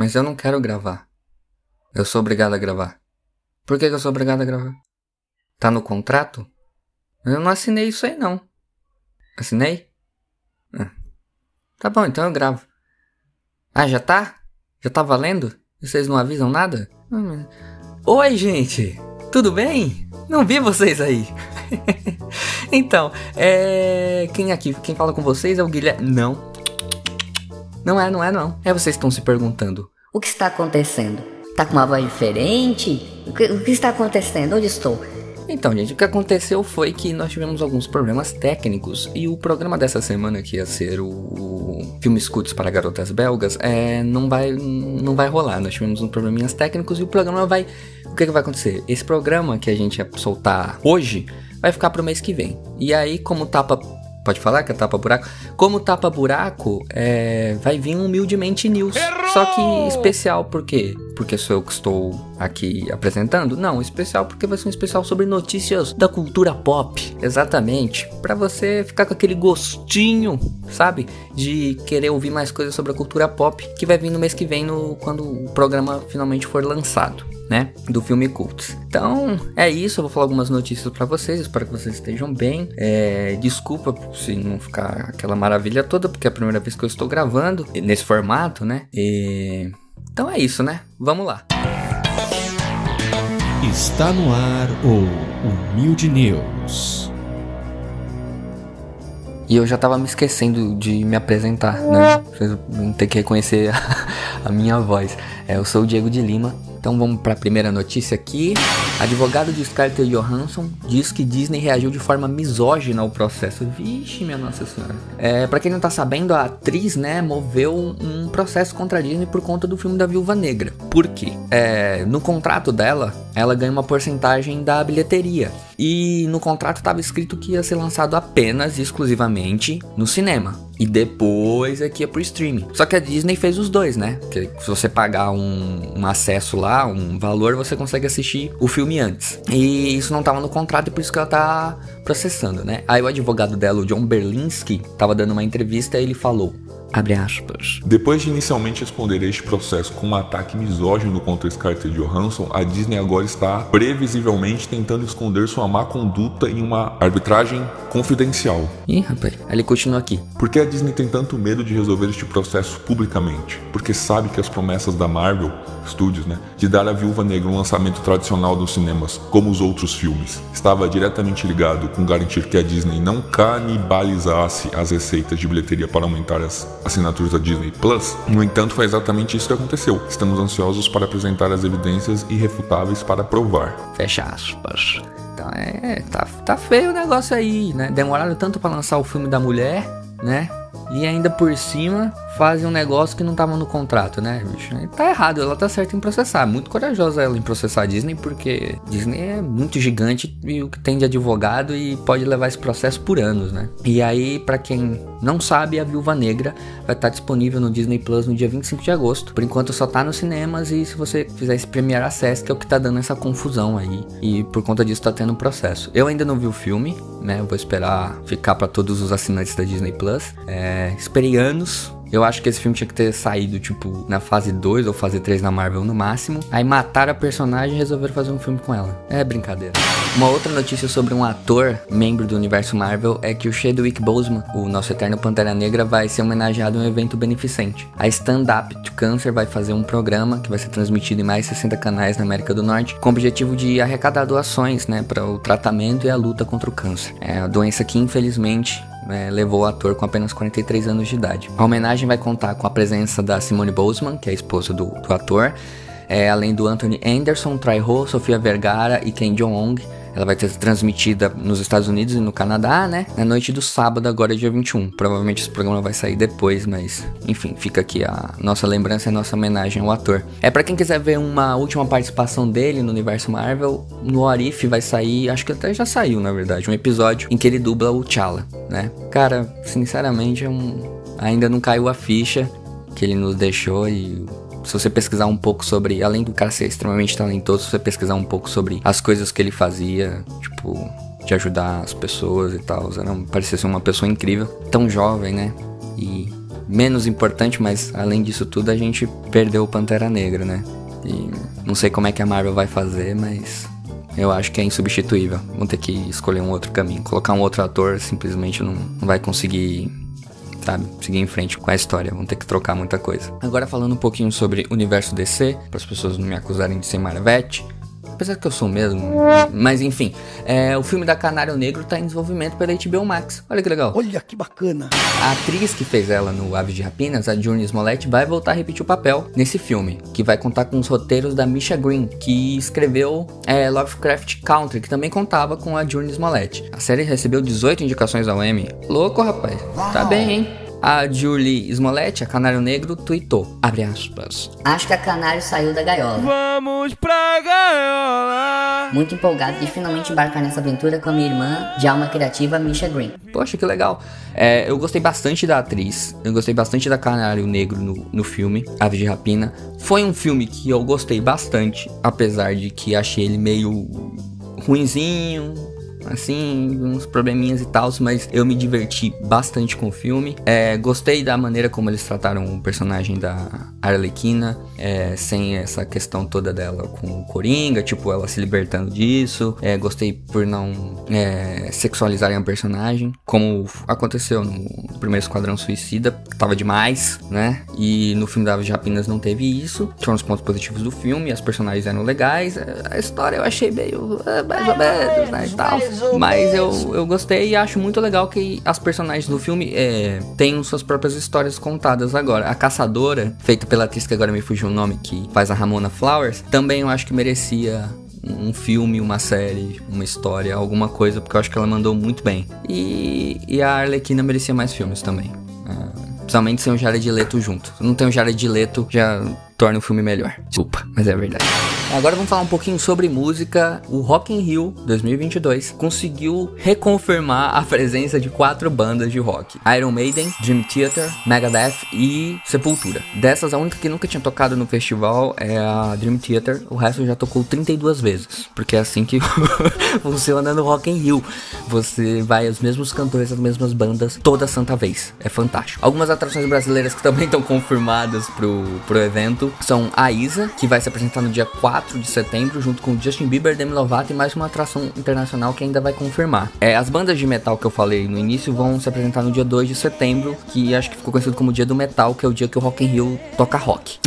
Mas eu não quero gravar. Eu sou obrigado a gravar. Por que, que eu sou obrigado a gravar? Tá no contrato? Eu não assinei isso aí, não. Assinei? Ah. Tá bom, então eu gravo. Ah, já tá? Já tá valendo? Vocês não avisam nada? Hum. Oi, gente! Tudo bem? Não vi vocês aí. então, é. Quem aqui, quem fala com vocês é o Guilherme. Não. Não é, não é, não. É vocês estão se perguntando. O que está acontecendo? Tá com uma voz diferente? O que, o que está acontecendo? Onde estou? Então, gente, o que aconteceu foi que nós tivemos alguns problemas técnicos e o programa dessa semana, que ia ser o filme Escudos para Garotas Belgas, é, não, vai, não vai rolar. Nós tivemos uns probleminhas técnicos e o programa vai. O que, que vai acontecer? Esse programa que a gente ia soltar hoje vai ficar pro mês que vem. E aí, como tapa Pode falar que é tapa-buraco? Como tapa-buraco, é, vai vir humildemente news. Errou! Só que especial por quê? Porque sou eu que estou aqui apresentando? Não, especial porque vai ser um especial sobre notícias da cultura pop. Exatamente. para você ficar com aquele gostinho, sabe? De querer ouvir mais coisas sobre a cultura pop que vai vir no mês que vem no, quando o programa finalmente for lançado né, do filme Cults. Então, é isso, eu vou falar algumas notícias para vocês, espero que vocês estejam bem. É, desculpa se não ficar aquela maravilha toda, porque é a primeira vez que eu estou gravando nesse formato, né? E... Então é isso, né? Vamos lá. Está no ar o Humilde News. E eu já tava me esquecendo de me apresentar, né? Vocês vão ter que reconhecer a, a minha voz. É, eu sou o Diego de Lima, então vamos para a primeira notícia aqui. Advogado de Scarlett Johansson diz que Disney reagiu de forma misógina ao processo. Vixe, minha nossa senhora. É, para quem não tá sabendo, a atriz, né, moveu um processo contra a Disney por conta do filme da Viúva Negra. Por quê? É, no contrato dela, ela ganha uma porcentagem da bilheteria. E no contrato estava escrito que ia ser lançado apenas e exclusivamente no cinema. E depois aqui é pro streaming. Só que a Disney fez os dois, né? Porque se você pagar um, um, acesso lá, um valor, você consegue assistir o filme antes. E isso não tava no contrato e por isso que ela tá processando, né? Aí o advogado dela, o John Berlinski, tava dando uma entrevista e ele falou. Depois de inicialmente responder este processo com um ataque misógino contra Scarlett Johansson, a Disney agora está previsivelmente tentando esconder sua má conduta em uma arbitragem confidencial. Ih, rapaz, ele continua aqui. Por que a Disney tem tanto medo de resolver este processo publicamente? Porque sabe que as promessas da Marvel Studios, né, de dar à Viúva Negra um lançamento tradicional nos cinemas, como os outros filmes, estava diretamente ligado com garantir que a Disney não canibalizasse as receitas de bilheteria para aumentar as assinaturas da Disney Plus. No entanto, foi exatamente isso que aconteceu. Estamos ansiosos para apresentar as evidências irrefutáveis para provar. Fecha aspas. Então é, tá, tá feio o negócio aí, né? Demoraram tanto para lançar o filme da mulher, né? E ainda por cima fazem um negócio que não tava no contrato, né, bicho? Tá errado, ela tá certa em processar. Muito corajosa ela em processar a Disney, porque Disney é muito gigante e o que tem de advogado e pode levar esse processo por anos, né? E aí, para quem não sabe, a Viúva Negra vai estar disponível no Disney Plus no dia 25 de agosto. Por enquanto só tá nos cinemas e se você fizer esse Premier Access, que é o que tá dando essa confusão aí. E por conta disso tá tendo um processo. Eu ainda não vi o filme, né? Eu vou esperar ficar para todos os assinantes da Disney Plus. É, esperei anos eu acho que esse filme tinha que ter saído, tipo, na fase 2 ou fase 3 na Marvel no máximo. Aí mataram a personagem e resolveram fazer um filme com ela. É brincadeira. Uma outra notícia sobre um ator, membro do universo Marvel, é que o Chadwick Boseman, o nosso eterno Pantera Negra, vai ser homenageado em um evento beneficente. A Stand Up to Cancer vai fazer um programa que vai ser transmitido em mais 60 canais na América do Norte, com o objetivo de arrecadar doações, né, para o tratamento e a luta contra o câncer. É a doença que, infelizmente, é, levou o ator com apenas 43 anos de idade. A homenagem vai contar com a presença da Simone Boseman, que é a esposa do, do ator, é, além do Anthony Anderson, Trai Ho, Sofia Vergara e Ken Jeong. Ela vai ser transmitida nos Estados Unidos e no Canadá, né? Na noite do sábado, agora dia 21. Provavelmente esse programa vai sair depois, mas enfim, fica aqui a nossa lembrança e a nossa homenagem ao ator. É para quem quiser ver uma última participação dele no universo Marvel, no Arif vai sair, acho que até já saiu, na verdade, um episódio em que ele dubla o T'Challa, né? Cara, sinceramente, é um ainda não caiu a ficha que ele nos deixou e se você pesquisar um pouco sobre, além do cara ser extremamente talentoso, se você pesquisar um pouco sobre as coisas que ele fazia, tipo, de ajudar as pessoas e tal, era, parecia ser uma pessoa incrível, tão jovem, né? E menos importante, mas além disso tudo, a gente perdeu o Pantera Negra, né? E não sei como é que a Marvel vai fazer, mas eu acho que é insubstituível. Vão ter que escolher um outro caminho. Colocar um outro ator simplesmente não, não vai conseguir sabe? Seguir em frente com a história, vão ter que trocar muita coisa. Agora falando um pouquinho sobre o universo DC, para as pessoas não me acusarem de ser Marvete, apesar que eu sou mesmo. Mas enfim, é, o filme da Canário Negro tá em desenvolvimento pela HBO Max. Olha que legal. Olha que bacana. A atriz que fez ela no Aves de Rapinas, a Journey Smollett, vai voltar a repetir o papel nesse filme, que vai contar com os roteiros da Misha Green, que escreveu é, Lovecraft Country, que também contava com a Journey Smollett. A série recebeu 18 indicações ao Emmy. Louco, rapaz. Tá bem, hein? A Julie Smollett, a Canário Negro, tweetou, abre aspas. Acho que a Canário saiu da gaiola. Vamos pra gaiola! Muito empolgado de finalmente embarcar nessa aventura com a minha irmã de alma criativa, Misha Green. Poxa, que legal. É, eu gostei bastante da atriz, eu gostei bastante da Canário Negro no, no filme, Aves de Rapina. Foi um filme que eu gostei bastante, apesar de que achei ele meio ruinzinho, assim, uns probleminhas e tal, mas eu me diverti bastante com o filme. É, gostei da maneira como eles trataram o personagem da Arlequina, é, sem essa questão toda dela com o Coringa, tipo, ela se libertando disso. É, gostei por não é, sexualizarem a personagem, como aconteceu no primeiro Esquadrão Suicida, que tava demais, né? E no filme da Rapinas não teve isso. Foram os pontos positivos do filme, as personagens eram legais, a história eu achei meio é, mais ou menos, né, e tal. Mas eu, eu gostei e acho muito legal que as personagens do filme é, tenham suas próprias histórias contadas agora. A Caçadora, feita pela atriz que agora me fugiu o nome, que faz a Ramona Flowers, também eu acho que merecia um filme, uma série, uma história, alguma coisa, porque eu acho que ela mandou muito bem. E, e a Arlequina merecia mais filmes também. Uh, principalmente sem o Jared Leto junto. Não tem o Jared Leto, já torna o filme melhor. Desculpa, mas é verdade. Agora vamos falar um pouquinho sobre música. O Rock in Rio 2022 conseguiu reconfirmar a presença de quatro bandas de rock: Iron Maiden, Dream Theater, Megadeth e Sepultura. Dessas, a única que nunca tinha tocado no festival é a Dream Theater. O resto já tocou 32 vezes, porque é assim que funciona no Rock in Rio. Você vai os mesmos cantores, as mesmas bandas toda santa vez. É fantástico. Algumas atrações brasileiras que também estão confirmadas pro, pro evento são a Isa, que vai se apresentar no dia 4 de setembro, junto com Justin Bieber, Demi Lovato e mais uma atração internacional que ainda vai confirmar. É, as bandas de metal que eu falei no início vão se apresentar no dia 2 de setembro, que acho que ficou conhecido como dia do metal, que é o dia que o Rock in Rio toca rock.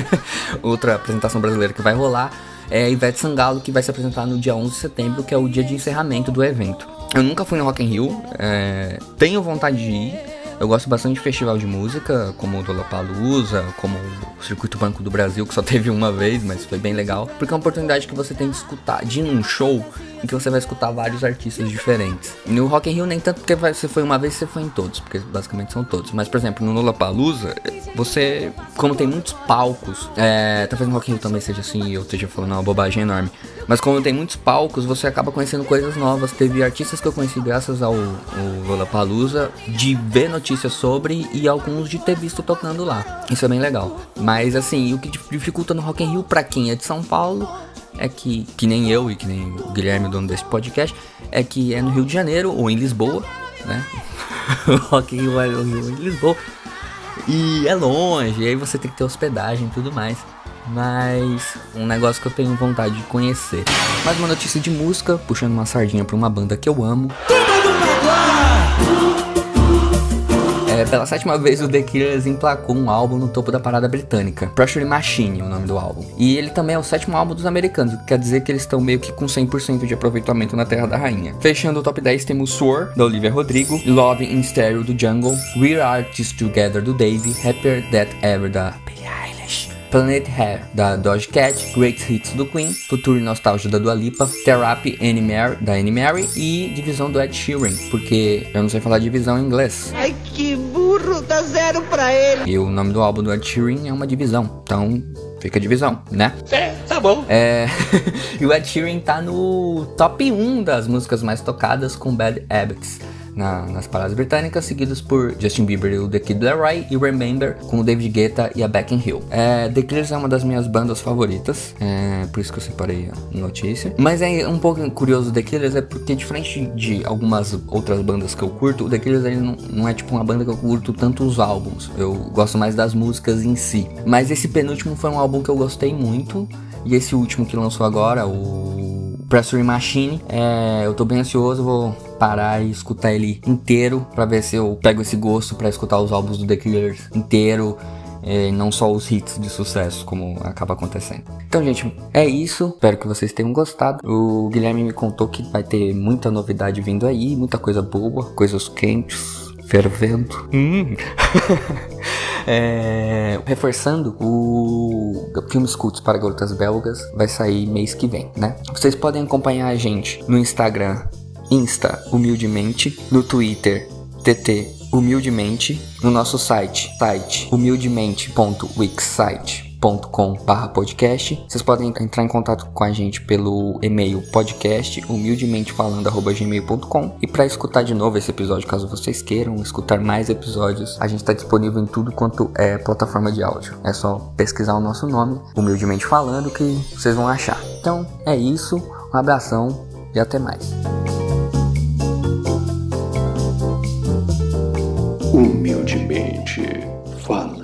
Outra apresentação brasileira que vai rolar é Ivete Sangalo, que vai se apresentar no dia 11 de setembro, que é o dia de encerramento do evento. Eu nunca fui no Rock in Rio, é, tenho vontade de ir, eu gosto bastante de festival de música, como o Lollapalooza, como o Circuito Banco do Brasil, que só teve uma vez, mas foi bem legal. Porque é uma oportunidade que você tem de escutar, de ir num show em que você vai escutar vários artistas diferentes. No Rock in Rio nem tanto porque você foi uma vez, você foi em todos, porque basicamente são todos. Mas, por exemplo, no Lollapalooza, você, como tem muitos palcos, é, talvez no Rock in também seja assim, eu esteja falando uma bobagem enorme. Mas como tem muitos palcos, você acaba conhecendo coisas novas. Teve artistas que eu conheci graças ao, ao Lollapalooza, de ver notícias sobre e alguns de ter visto tocando lá. Isso é bem legal. Mas assim, o que dificulta no Rock in Rio pra quem é de São Paulo é que, que nem eu e que nem o Guilherme, dono desse podcast, é que é no Rio de Janeiro ou em Lisboa, né? o Rock in Rio é no Rio em Lisboa. E é longe, e aí você tem que ter hospedagem e tudo mais. Mas um negócio que eu tenho vontade de conhecer. Mais uma notícia de música, puxando uma sardinha pra uma banda que eu amo. Pela sétima vez o The Killers emplacou um álbum no topo da parada britânica. Pressure Machine, o nome do álbum. E ele também é o sétimo álbum dos americanos, o que quer dizer que eles estão meio que com 100% de aproveitamento na Terra da Rainha. Fechando o top 10 temos Swore, da Olivia Rodrigo, Love in Stereo, do Jungle, We're Artists Together, do Dave, Happier That Ever, da Billie Eilish. Planet Hair, da Doja Cat, Great Hits do Queen, Futuro e Nostalgia da Dua Lipa, Therapy Annie Mary, da Annie Mary e Divisão do Ed Sheeran, porque eu não sei falar divisão em inglês. Ai, que dá zero pra ele. E o nome do álbum do Ed Sheeran é uma divisão, então fica divisão, né? É, tá bom. É... e o Ed Sheeran tá no top 1 das músicas mais tocadas com Bad Habits. Na, nas paradas britânicas, seguidos por Justin Bieber e o The Kid Laroi e Remember com o David Guetta e a Beck Hill. É, The Killers é uma das minhas bandas favoritas, é, por isso que eu separei a notícia. Mas é um pouco curioso The Killers é porque diferente de algumas outras bandas que eu curto, o The Killers ele não, não é tipo uma banda que eu curto tanto os álbuns. Eu gosto mais das músicas em si. Mas esse penúltimo foi um álbum que eu gostei muito e esse último que lançou agora, o Pressuring Machine, é, eu tô bem ansioso, vou parar e escutar ele inteiro para ver se eu pego esse gosto para escutar os álbuns do The Killers inteiro. É, não só os hits de sucesso, como acaba acontecendo. Então, gente, é isso. Espero que vocês tenham gostado. O Guilherme me contou que vai ter muita novidade vindo aí, muita coisa boa, coisas quentes, fervendo. Hum. é, reforçando, o filme Scouts para Garotas Belgas vai sair mês que vem, né? Vocês podem acompanhar a gente no Instagram, Insta Humildemente, no Twitter, TT Humildemente, no nosso site, site humildemente.wixsite podcast. Vocês podem entrar em contato com a gente pelo e-mail podcast humildementefalando@gmail.com e para escutar de novo esse episódio, caso vocês queiram escutar mais episódios, a gente está disponível em tudo quanto é plataforma de áudio. É só pesquisar o nosso nome, humildemente falando, que vocês vão achar. Então é isso, um abração e até mais. Humildemente falando.